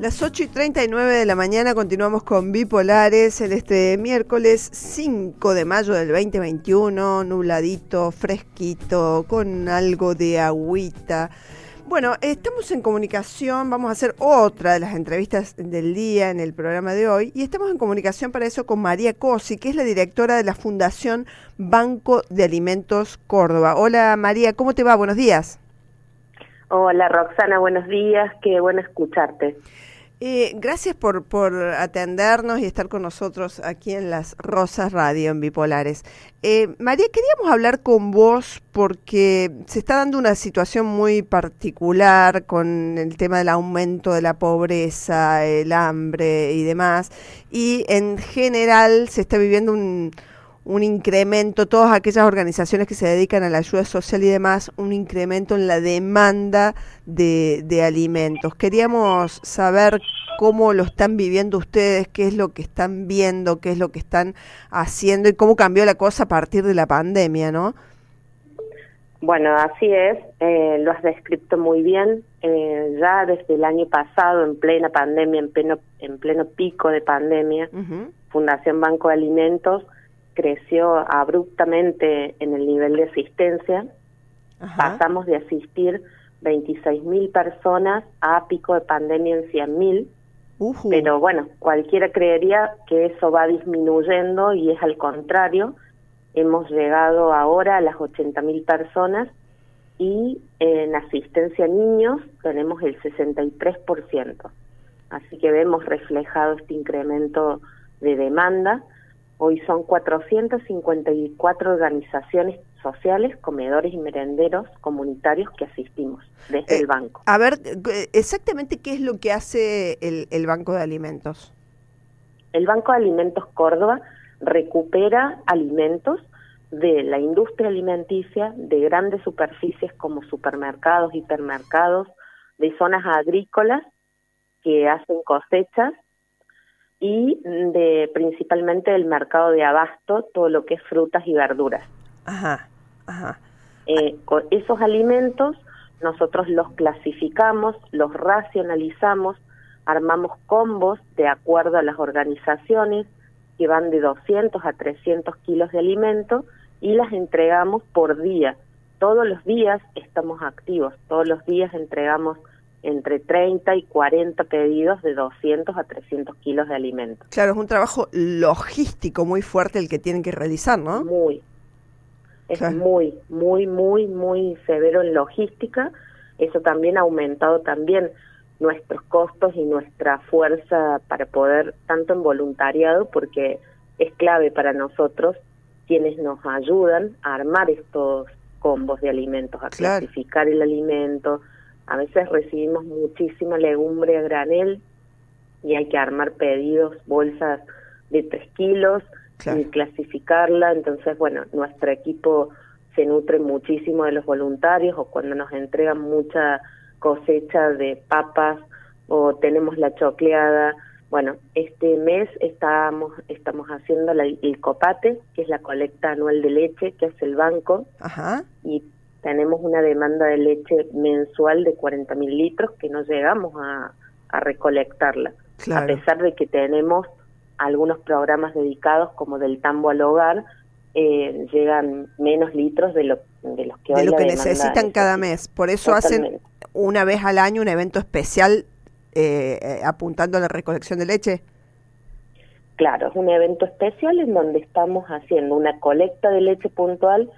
Las 8 y 39 de la mañana continuamos con Bipolares en este miércoles 5 de mayo del 2021, nubladito, fresquito, con algo de agüita. Bueno, estamos en comunicación, vamos a hacer otra de las entrevistas del día en el programa de hoy y estamos en comunicación para eso con María Cosi, que es la directora de la Fundación Banco de Alimentos Córdoba. Hola María, ¿cómo te va? Buenos días. Hola Roxana, buenos días, qué bueno escucharte. Eh, gracias por, por atendernos y estar con nosotros aquí en las Rosas Radio en Bipolares. Eh, María, queríamos hablar con vos porque se está dando una situación muy particular con el tema del aumento de la pobreza, el hambre y demás. Y en general se está viviendo un, un incremento, todas aquellas organizaciones que se dedican a la ayuda social y demás, un incremento en la demanda de, de, alimentos. Queríamos saber cómo lo están viviendo ustedes, qué es lo que están viendo, qué es lo que están haciendo y cómo cambió la cosa a partir de la pandemia, ¿no? Bueno, así es, eh, lo has descrito muy bien. Eh, ya desde el año pasado, en plena pandemia, en pleno, en pleno pico de pandemia, Fundación Banco de Alimentos creció abruptamente en el nivel de asistencia. Pasamos de asistir 26 mil personas a pico de pandemia en 100 mil. Pero bueno, cualquiera creería que eso va disminuyendo y es al contrario. Hemos llegado ahora a las 80 mil personas y en asistencia a niños tenemos el 63%. Así que vemos reflejado este incremento de demanda Hoy son 454 organizaciones sociales, comedores y merenderos comunitarios que asistimos desde el eh, banco. A ver, exactamente qué es lo que hace el, el Banco de Alimentos. El Banco de Alimentos Córdoba recupera alimentos de la industria alimenticia, de grandes superficies como supermercados, hipermercados, de zonas agrícolas que hacen cosechas y de principalmente del mercado de abasto, todo lo que es frutas y verduras. Ajá, ajá. Eh, con esos alimentos nosotros los clasificamos, los racionalizamos, armamos combos de acuerdo a las organizaciones que van de 200 a 300 kilos de alimento y las entregamos por día. Todos los días estamos activos, todos los días entregamos entre 30 y 40 pedidos de 200 a 300 kilos de alimentos. Claro, es un trabajo logístico muy fuerte el que tienen que realizar, ¿no? Muy. Es muy, muy, muy, muy severo en logística. Eso también ha aumentado también nuestros costos y nuestra fuerza para poder, tanto en voluntariado, porque es clave para nosotros quienes nos ayudan a armar estos combos de alimentos, a clasificar el alimento, a veces recibimos muchísima legumbre a granel y hay que armar pedidos, bolsas de tres kilos y clasificarla. Entonces, bueno, nuestro equipo se nutre muchísimo de los voluntarios o cuando nos entregan mucha cosecha de papas o tenemos la chocleada. Bueno, este mes estamos, estamos haciendo el copate, que es la colecta anual de leche que hace el banco. Ajá. Y tenemos una demanda de leche mensual de 40 mil litros que no llegamos a, recolectarla, a pesar de que tenemos algunos programas dedicados como del tambo al hogar, eh, llegan menos litros de, lo, de los que de lo que necesitan cada mes. Por eso hacen una vez al año un evento especial eh, eh, apuntando a la recolección de leche. Claro, es un evento especial en donde estamos haciendo una colecta de leche puntual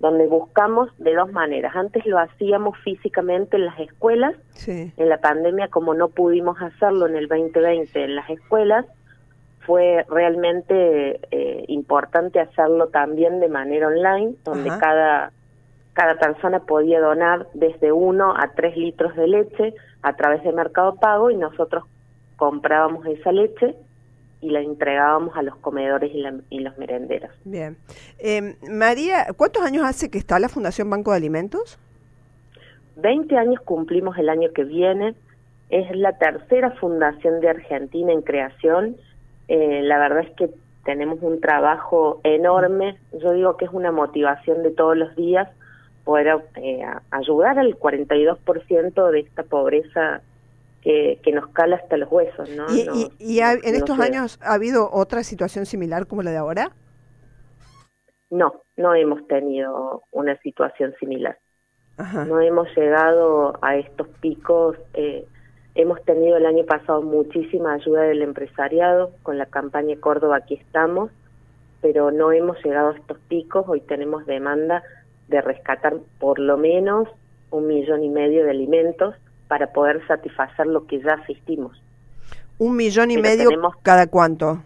donde buscamos de dos maneras. Antes lo hacíamos físicamente en las escuelas, en la pandemia como no pudimos hacerlo en el 2020 en las escuelas, fue realmente eh, importante hacerlo también de manera online, donde cada, cada persona podía donar desde uno a tres litros de leche a través de Mercado Pago y nosotros comprábamos esa leche y la entregábamos a los comedores y, los merenderos. Bien. Eh, María, ¿cuántos años hace que está la Fundación Banco de Alimentos? Veinte años cumplimos el año que viene. Es la tercera fundación de Argentina en creación. Eh, la verdad es que tenemos un trabajo enorme. Yo digo que es una motivación de todos los días poder eh, ayudar al 42% de esta pobreza que, nos cala hasta los huesos. ¿no? ¿Y, en estos años ha habido otra situación similar como la de ahora? No, no hemos tenido una situación similar. No hemos llegado a estos picos. Eh, hemos tenido el año pasado muchísima ayuda del empresariado con la campaña Córdoba Aquí estamos, pero no hemos llegado a estos picos. Hoy tenemos demanda de rescatar por lo menos un millón y medio de alimentos para poder satisfacer lo que ya asistimos. ¿Un millón y medio cada cuánto?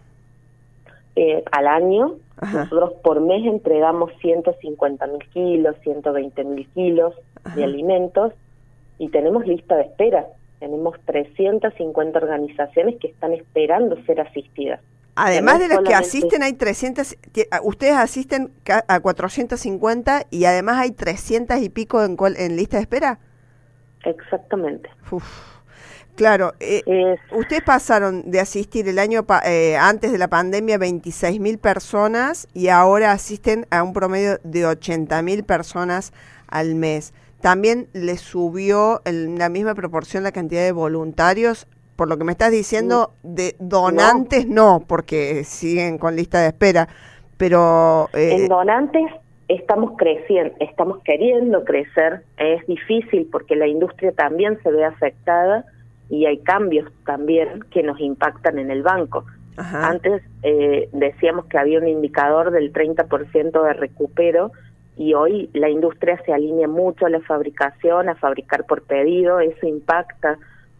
Eh, al año. Nosotros por mes entregamos 150 mil kilos, 120 mil kilos de alimentos y tenemos lista de espera. Tenemos 350 organizaciones que están esperando ser asistidas. Además de las que asisten, hay 300, ustedes asisten a 450 y además hay 300 y pico en, en lista de espera. Exactamente. Claro, eh, ustedes pasaron de asistir el año eh, antes de la pandemia 26 mil personas y ahora asisten a un promedio de 80 mil personas al mes. También le subió en la misma proporción la cantidad de voluntarios. Por lo que me estás diciendo, de donantes no, porque siguen con lista de espera. Pero eh, en donantes estamos creciendo, estamos queriendo crecer. Es difícil porque la industria también se ve afectada y hay cambios también que nos impactan en el banco. Antes eh, decíamos que había un indicador del 30% de recupero y hoy la industria se alinea mucho a la fabricación, a fabricar por pedido, eso impacta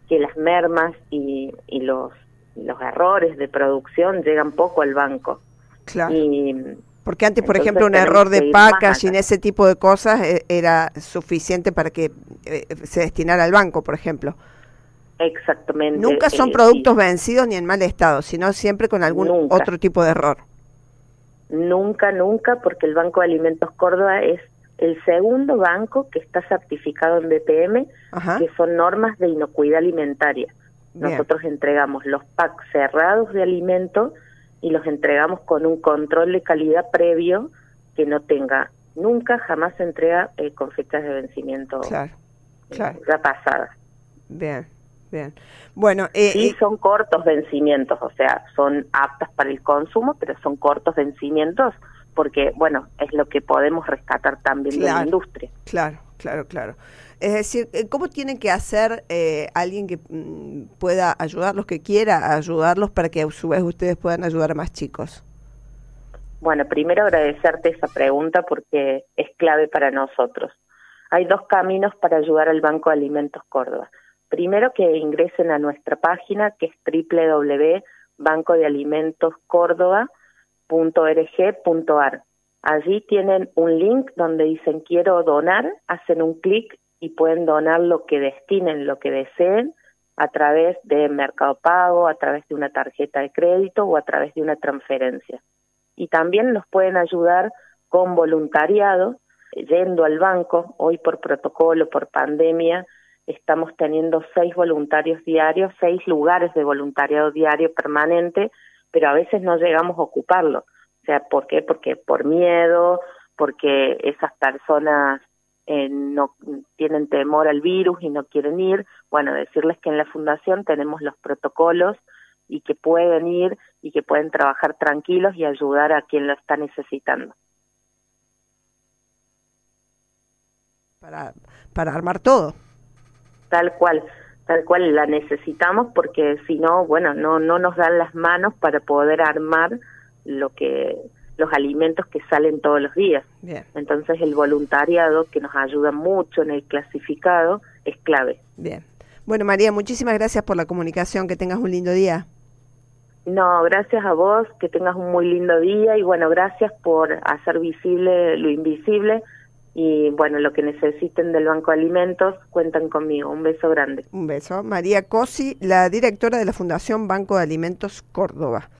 que las mermas y, y los, los errores de producción llegan poco al banco. Claro. porque antes, por ejemplo, un error de packaging, ese tipo de cosas, eh, era suficiente para que eh, se destinara al banco, por ejemplo. Exactamente. Nunca son eh, productos vencidos ni en mal estado, sino siempre con algún otro tipo de error. Nunca, nunca, porque el Banco de Alimentos Córdoba es el segundo banco que está certificado en BPM, que son normas de inocuidad alimentaria. Nosotros entregamos los packs cerrados de alimentos y los entregamos con un control de calidad previo que no tenga, nunca jamás se entrega eh, con fechas de vencimiento claro, claro. ya pasadas. Bien. Bien. Bueno, eh, sí, eh, son cortos vencimientos, o sea, son aptas para el consumo, pero son cortos vencimientos porque, bueno, es lo que podemos rescatar también de la industria. Claro, claro, claro. Es decir, eh, ¿cómo tiene que hacer eh, alguien que mm, pueda ayudarlos, que quiera ayudarlos para que a su vez ustedes puedan ayudar a más chicos? Bueno, primero agradecerte esa pregunta porque es clave para nosotros. Hay dos caminos para ayudar al Banco de Alimentos Córdoba. Primero que ingresen a nuestra página que es www.bancodealimentoscórdoba.org.ar. Allí tienen un link donde dicen quiero donar, hacen un clic y pueden donar lo que destinen, lo que deseen a través de Mercado Pago, a través de una tarjeta de crédito o a través de una transferencia. Y también nos pueden ayudar con voluntariado, yendo al banco, hoy por protocolo, por pandemia, estamos teniendo seis voluntarios diarios, seis lugares de voluntariado diario permanente, pero a veces no llegamos a ocuparlo. O sea, ¿por qué? Porque por miedo, porque esas personas eh, no tienen temor al virus y no quieren ir. Bueno, decirles que en la fundación tenemos los protocolos y que pueden ir y que pueden trabajar tranquilos y ayudar a quien lo está necesitando. Para, para armar todo tal cual, tal cual la necesitamos porque si no, bueno, no no nos dan las manos para poder armar lo que los alimentos que salen todos los días. Entonces el voluntariado que nos ayuda mucho en el clasificado es clave. Bien. Bueno, María, muchísimas gracias por la comunicación, que tengas un lindo día. No, gracias a vos, que tengas un muy lindo día y bueno, gracias por hacer visible lo invisible y bueno, lo que necesiten del Banco de Alimentos, cuentan conmigo. Un beso grande. Un beso. María Cosi, la directora de la Fundación Banco de Alimentos Córdoba.